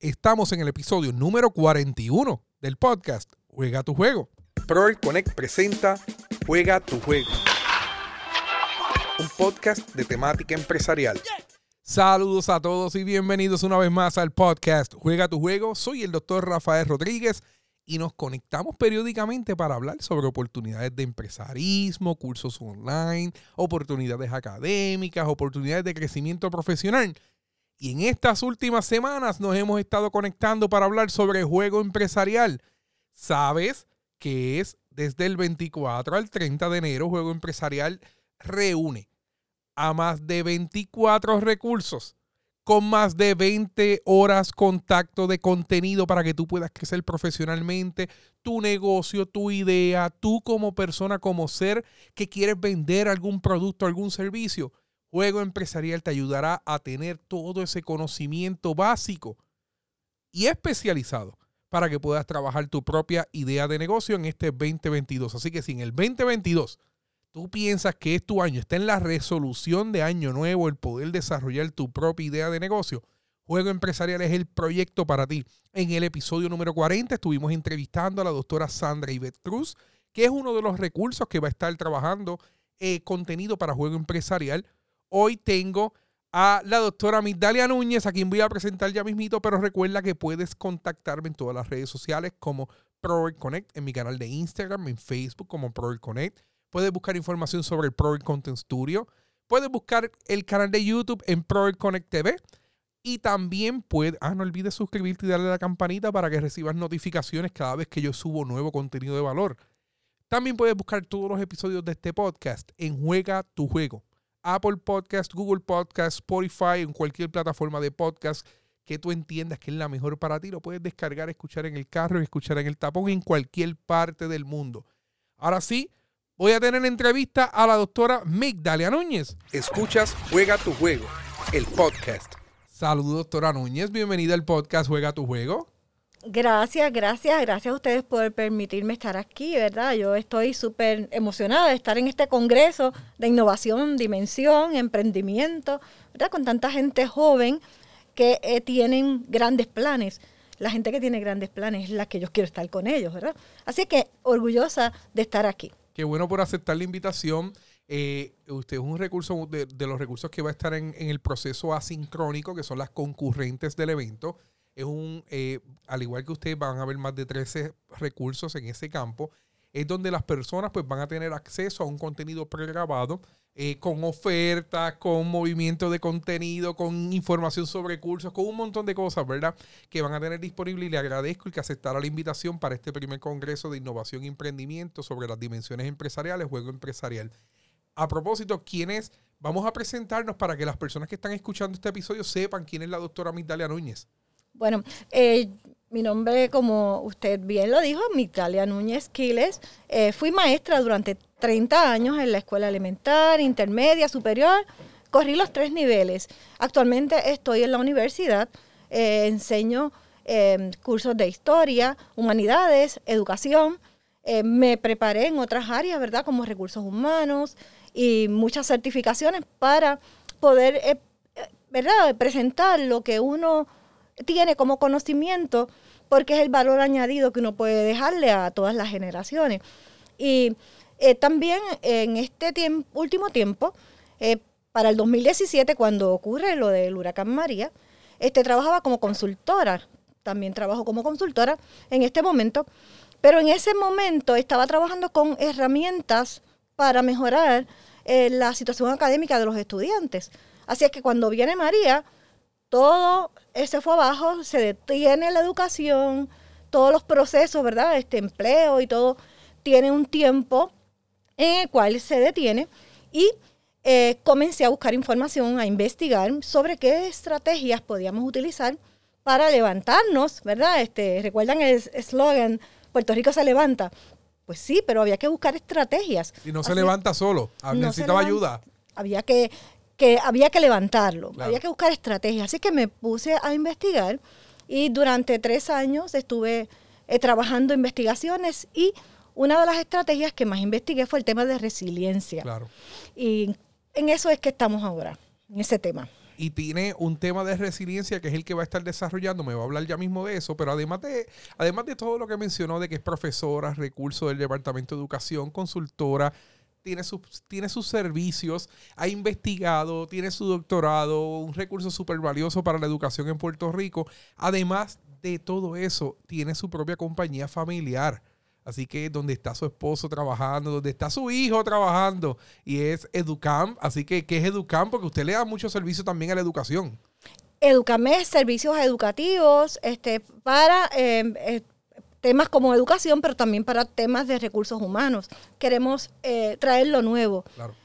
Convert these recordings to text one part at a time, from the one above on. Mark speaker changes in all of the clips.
Speaker 1: Estamos en el episodio número 41 del podcast Juega tu juego. Pro Connect presenta Juega tu juego. Un podcast de temática empresarial. Saludos a todos y bienvenidos una vez más al podcast Juega tu juego. Soy el doctor Rafael Rodríguez y nos conectamos periódicamente para hablar sobre oportunidades de empresarismo, cursos online, oportunidades académicas, oportunidades de crecimiento profesional y en estas últimas semanas nos hemos estado conectando para hablar sobre juego empresarial. ¿Sabes que es desde el 24 al 30 de enero? Juego empresarial reúne a más de 24 recursos con más de 20 horas contacto de contenido para que tú puedas crecer profesionalmente, tu negocio, tu idea, tú como persona, como ser que quieres vender algún producto, algún servicio. Juego Empresarial te ayudará a tener todo ese conocimiento básico y especializado para que puedas trabajar tu propia idea de negocio en este 2022. Así que si en el 2022 tú piensas que es tu año, está en la resolución de año nuevo el poder desarrollar tu propia idea de negocio, Juego Empresarial es el proyecto para ti. En el episodio número 40 estuvimos entrevistando a la doctora Sandra Ivette Cruz, que es uno de los recursos que va a estar trabajando eh, contenido para Juego Empresarial Hoy tengo a la doctora Migdalia Núñez, a quien voy a presentar ya mismito, pero recuerda que puedes contactarme en todas las redes sociales como ProWork Connect, en mi canal de Instagram, en Facebook como ProWork Connect. Puedes buscar información sobre el ProWork Content Studio. Puedes buscar el canal de YouTube en ProWork Connect TV. Y también puedes, ah, no olvides suscribirte y darle a la campanita para que recibas notificaciones cada vez que yo subo nuevo contenido de valor. También puedes buscar todos los episodios de este podcast en Juega tu Juego. Apple Podcast, Google Podcast, Spotify, en cualquier plataforma de podcast que tú entiendas que es la mejor para ti, lo puedes descargar, escuchar en el carro, escuchar en el tapón en cualquier parte del mundo. Ahora sí, voy a tener entrevista a la doctora Migdalia Núñez. Escuchas Juega tu Juego, el podcast. Saludos, doctora Núñez. Bienvenida al podcast Juega tu Juego.
Speaker 2: Gracias, gracias, gracias a ustedes por permitirme estar aquí, ¿verdad? Yo estoy súper emocionada de estar en este congreso de innovación, dimensión, emprendimiento, ¿verdad? Con tanta gente joven que eh, tienen grandes planes. La gente que tiene grandes planes es la que yo quiero estar con ellos, ¿verdad? Así que orgullosa de estar aquí.
Speaker 1: Qué bueno por aceptar la invitación. Eh, usted es un recurso de, los recursos que va a estar en, en el proceso asincrónico, que son las concurrentes del evento es un, eh, al igual que ustedes van a ver más de 13 recursos en ese campo, es donde las personas pues van a tener acceso a un contenido pregrabado eh, con ofertas, con movimiento de contenido, con información sobre cursos, con un montón de cosas, ¿verdad? Que van a tener disponible y le agradezco el que aceptara la invitación para este primer congreso de innovación y emprendimiento sobre las dimensiones empresariales, juego empresarial. A propósito, ¿quiénes? Vamos a presentarnos para que las personas que están escuchando este episodio sepan quién es la doctora Migdalia Núñez.
Speaker 2: Bueno, eh, mi nombre, como usted bien lo dijo, Mitalia Núñez Quiles. Eh, fui maestra durante 30 años en la escuela elemental, intermedia, superior. Corrí los tres niveles. Actualmente estoy en la universidad, eh, enseño cursos de historia, humanidades, educación. me preparé en otras áreas, ¿verdad? Como recursos humanos y muchas certificaciones para poder, ¿verdad? Presentar lo que uno tiene como conocimiento porque es el valor añadido que uno puede dejarle a todas las generaciones. Y eh, también en este último tiempo, eh, para el 2017, cuando ocurre lo del huracán María, este, trabajaba como consultora, también trabajo como consultora en este momento, pero en ese momento estaba trabajando con herramientas para mejorar eh, la situación académica de los estudiantes. Así es que cuando viene María, todo se fue abajo, se detiene la educación, todos los procesos, ¿verdad? Este empleo y todo tiene un tiempo en el cual se detiene y eh, comencé a buscar información, a investigar sobre qué estrategias podíamos utilizar para levantarnos, ¿verdad? Este, ¿Recuerdan el eslogan, Puerto Rico se levanta? Pues sí, pero había que buscar estrategias.
Speaker 1: Y no se levanta solo, necesitaba ayuda.
Speaker 2: Había que que había que levantarlo, había que buscar estrategias. Así que me puse a investigar y durante tres años estuve eh, trabajando investigaciones y una de las estrategias que más investigué fue el tema de resiliencia. Claro. Y en eso es que estamos ahora, en ese tema.
Speaker 1: y tiene un tema de resiliencia que es el que va a estar desarrollando. Me va a hablar ya mismo de eso, pero además de, además de todo lo que mencionó de que es profesora, recurso del Departamento de Educación, consultora, tiene, sus, tiene sus servicios, ha investigado, tiene su doctorado, un recurso súper valioso para la educación en Puerto Rico. Además de todo eso, tiene su propia compañía familiar. Así que donde está su esposo trabajando, donde está su hijo trabajando, y es Educam. Así que, ¿qué es Educam? Porque usted le da mucho servicio también a la educación.
Speaker 2: Educam es servicios educativos este, para eh, eh, temas como educación, pero también para temas de recursos humanos. Queremos eh, traer lo nuevo.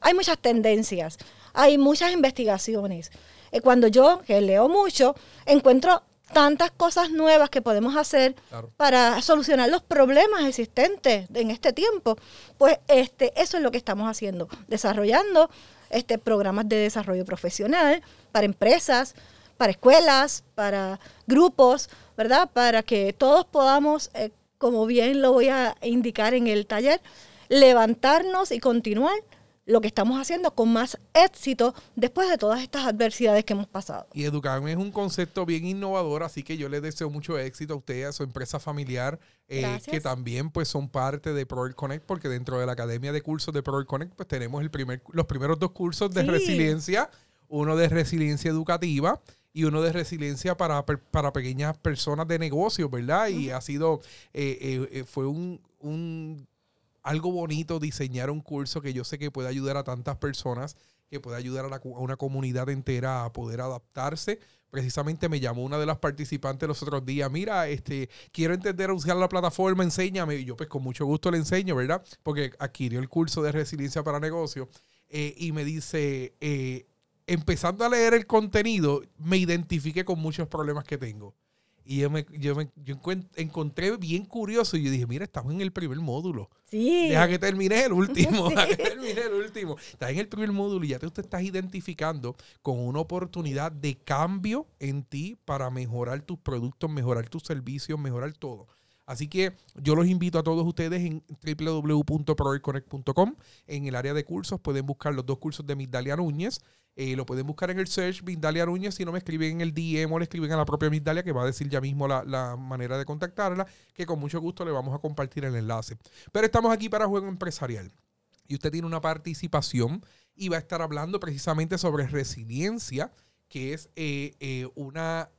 Speaker 2: Hay muchas tendencias, hay muchas investigaciones. Eh, cuando yo, que leo mucho, encuentro tantas cosas nuevas que podemos hacer para solucionar los problemas existentes en este tiempo, pues este, eso es lo que estamos haciendo, desarrollando este, programas de desarrollo profesional para empresas, para escuelas, para grupos, ¿verdad? Para que todos podamos, eh, como bien lo voy a indicar en el taller, levantarnos y continuar lo que estamos haciendo con más éxito después de todas estas adversidades que hemos pasado.
Speaker 1: Y educarme es un concepto bien innovador, así que yo le deseo mucho éxito a usted, a su empresa familiar, eh, que también pues son parte de Pro Connect, porque dentro de la Academia de Cursos de Pro Connect pues tenemos el primer, los primeros dos cursos de resiliencia, uno de resiliencia educativa y uno de resiliencia para, para pequeñas personas de negocio, ¿verdad? Y ha sido, eh, eh, eh, fue un, un, algo bonito diseñar un curso que yo sé que puede ayudar a tantas personas, que puede ayudar a, una comunidad entera a poder adaptarse. Precisamente me llamó una de las participantes los otros días, mira, este, quiero entender a usar la plataforma, enséñame. Y yo pues con mucho gusto le enseño, ¿verdad? Porque adquirió el curso de resiliencia para negocio. y me dice, empezando a leer el contenido, me identifiqué con muchos problemas que tengo. Y yo me, yo me yo encontré bien curioso y yo dije, mira, estamos en el primer módulo.
Speaker 2: Sí.
Speaker 1: Deja que termine el último, deja que termine el último. Estás en el primer módulo y ya te, te estás identificando con una oportunidad de cambio en ti para mejorar tus productos, mejorar tus servicios, mejorar todo. Así que yo los invito a todos ustedes en www.proverconnect.com. En el área de cursos pueden buscar los dos cursos de Migdalia Núñez. Eh, lo pueden buscar en el search Migdalia Núñez. Si no me escriben en el DM o le escriben a la propia Migdalia, que va a decir ya mismo la, la, manera de contactarla, que con mucho gusto le vamos a compartir el enlace. Pero estamos aquí para Juego Empresarial. Y usted tiene una participación y va a estar hablando precisamente sobre resiliencia, que es eh, eh, una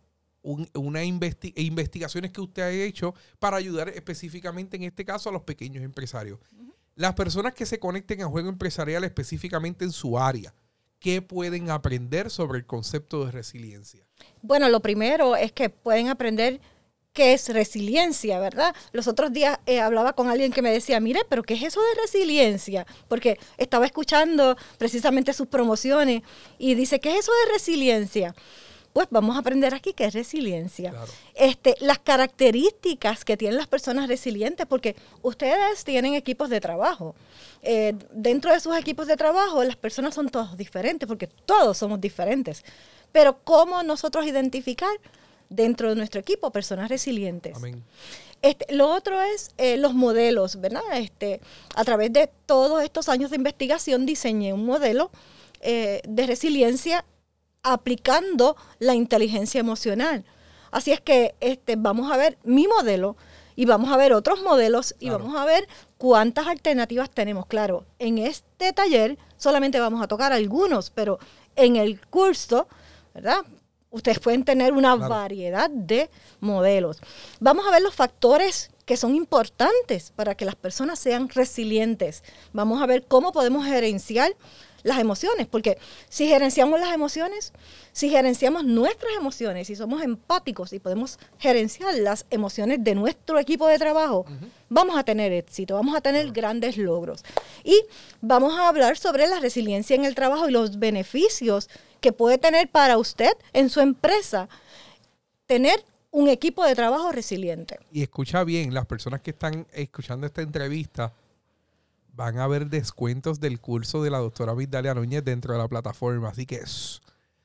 Speaker 1: una investigaciones que usted ha hecho para ayudar específicamente en este caso a los pequeños empresarios. Las personas que se conecten a juego empresarial específicamente en su área, ¿qué pueden aprender sobre el concepto de resiliencia?
Speaker 2: Bueno, lo primero es que pueden aprender qué es resiliencia, ¿verdad? Los otros días eh, hablaba con alguien que me decía, mire, pero ¿qué es eso de resiliencia? Porque estaba escuchando precisamente sus promociones y dice, ¿qué es eso de resiliencia? Pues vamos a aprender aquí qué es resiliencia. Este, las características que tienen las personas resilientes, porque ustedes tienen equipos de trabajo. Eh, dentro de sus equipos de trabajo, las personas son todos diferentes, porque todos somos diferentes. Pero ¿cómo nosotros identificar dentro de nuestro equipo personas resilientes? Este, lo otro es eh, los modelos, ¿verdad? Este, a través de todos estos años de investigación diseñé un modelo eh, de resiliencia aplicando la inteligencia emocional. Así es que este, vamos a ver mi modelo y vamos a ver otros modelos y vamos a ver cuántas alternativas tenemos. Claro, en este taller solamente vamos a tocar algunos, pero en el curso, ¿verdad? Ustedes pueden tener una variedad de modelos. Vamos a ver los factores que son importantes para que las personas sean resilientes. Vamos a ver cómo podemos gerenciar las emociones, porque si gerenciamos las emociones, si gerenciamos nuestras emociones, si somos empáticos y podemos gerenciar las emociones de nuestro equipo de trabajo, vamos a tener éxito, vamos a tener grandes logros. Y vamos a hablar sobre la resiliencia en el trabajo y los beneficios que puede tener para usted en su empresa tener un equipo de trabajo resiliente.
Speaker 1: Y escucha bien, las personas que están escuchando esta entrevista, van a haber descuentos del curso de la doctora Vidalia Núñez dentro de la plataforma. Así que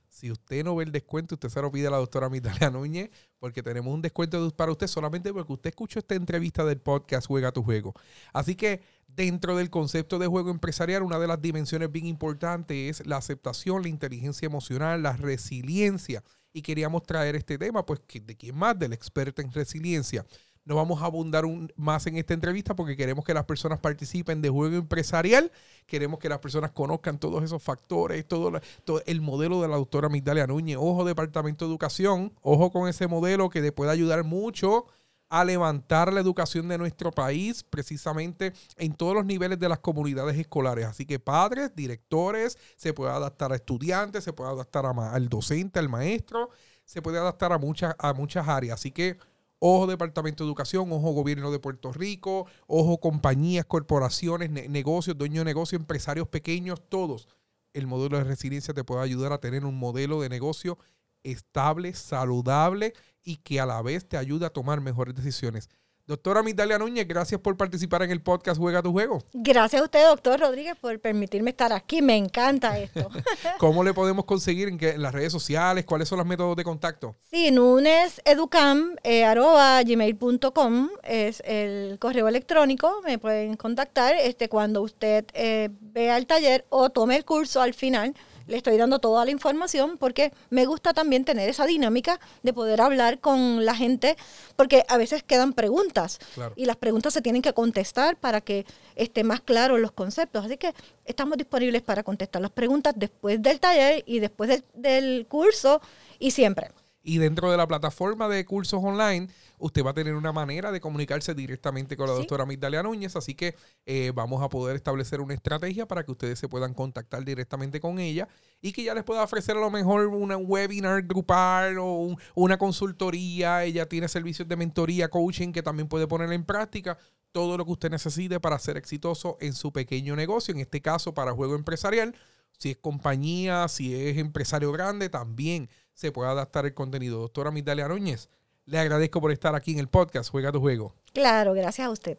Speaker 1: Si usted no ve el descuento, usted se lo pide a la doctora Mitalia Núñez, porque tenemos un descuento para usted solamente porque usted escuchó esta entrevista del podcast Juega tu Juego. Así que dentro del concepto de juego empresarial, una de las dimensiones bien importantes es la aceptación, la inteligencia emocional, la resiliencia. Y queríamos traer este tema, pues, ¿de quién más? Del experto en resiliencia. No vamos a abundar más en esta entrevista porque queremos que las personas participen de juego empresarial, queremos que las personas conozcan todos esos factores, todo, todo el modelo de la doctora Migdalia Núñez. Ojo, Departamento de Educación, ojo con ese modelo que le puede ayudar mucho a levantar la educación de nuestro país, precisamente en todos los niveles de las comunidades escolares. Así que padres, directores, se puede adaptar a estudiantes, se puede adaptar al docente, al maestro, se puede adaptar a muchas, a muchas áreas. Así que Ojo Departamento de Educación, ojo Gobierno de Puerto Rico, ojo compañías, corporaciones, negocios, dueños de negocios, empresarios pequeños, todos. El modelo de resiliencia te puede ayudar a tener un modelo de negocio estable, saludable y que a la vez te ayude a tomar mejores decisiones. Doctora Mitalia Núñez, gracias por participar en el podcast Juega tu Juego.
Speaker 2: Gracias a usted, doctor Rodríguez, por permitirme estar aquí. Me encanta esto.
Speaker 1: ¿Cómo le podemos conseguir en, las redes sociales? ¿Cuáles son los métodos de contacto?
Speaker 2: Sí, nuneseducam, eh, arroba, gmail.com es el correo electrónico. Me pueden contactar este, cuando usted eh, vea el taller o tome el curso al final le estoy dando toda la información porque me gusta también tener esa dinámica de poder hablar con la gente, porque a veces quedan preguntas y las preguntas se tienen que contestar para que esté más claro los conceptos. Así que estamos disponibles para contestar las preguntas después del taller y después del, del curso y siempre.
Speaker 1: Y dentro de la plataforma de cursos online, usted va a tener una manera de comunicarse directamente con la doctora Migdalia Núñez, así que eh, vamos a poder establecer una estrategia para que ustedes se puedan contactar directamente con ella y que ella les pueda ofrecer a lo mejor una webinar grupal o una consultoría. Ella tiene servicios de mentoría, coaching que también puede poner en práctica todo lo que usted necesite para ser exitoso en su pequeño negocio, en este caso para juego empresarial. Si es compañía, si es empresario grande, también se puede adaptar el contenido. Doctora Migdalia Núñez, le agradezco por estar aquí en el podcast Juega tu Juego.
Speaker 2: Claro, gracias a usted.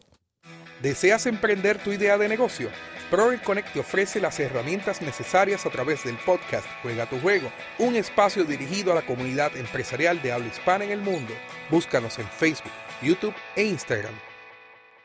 Speaker 1: ¿Deseas emprender tu idea de negocio? Proel Connect te ofrece las herramientas necesarias a través del podcast Juega tu Juego, un espacio dirigido a la comunidad empresarial de habla hispana en el mundo. Búscanos en Facebook, YouTube e Instagram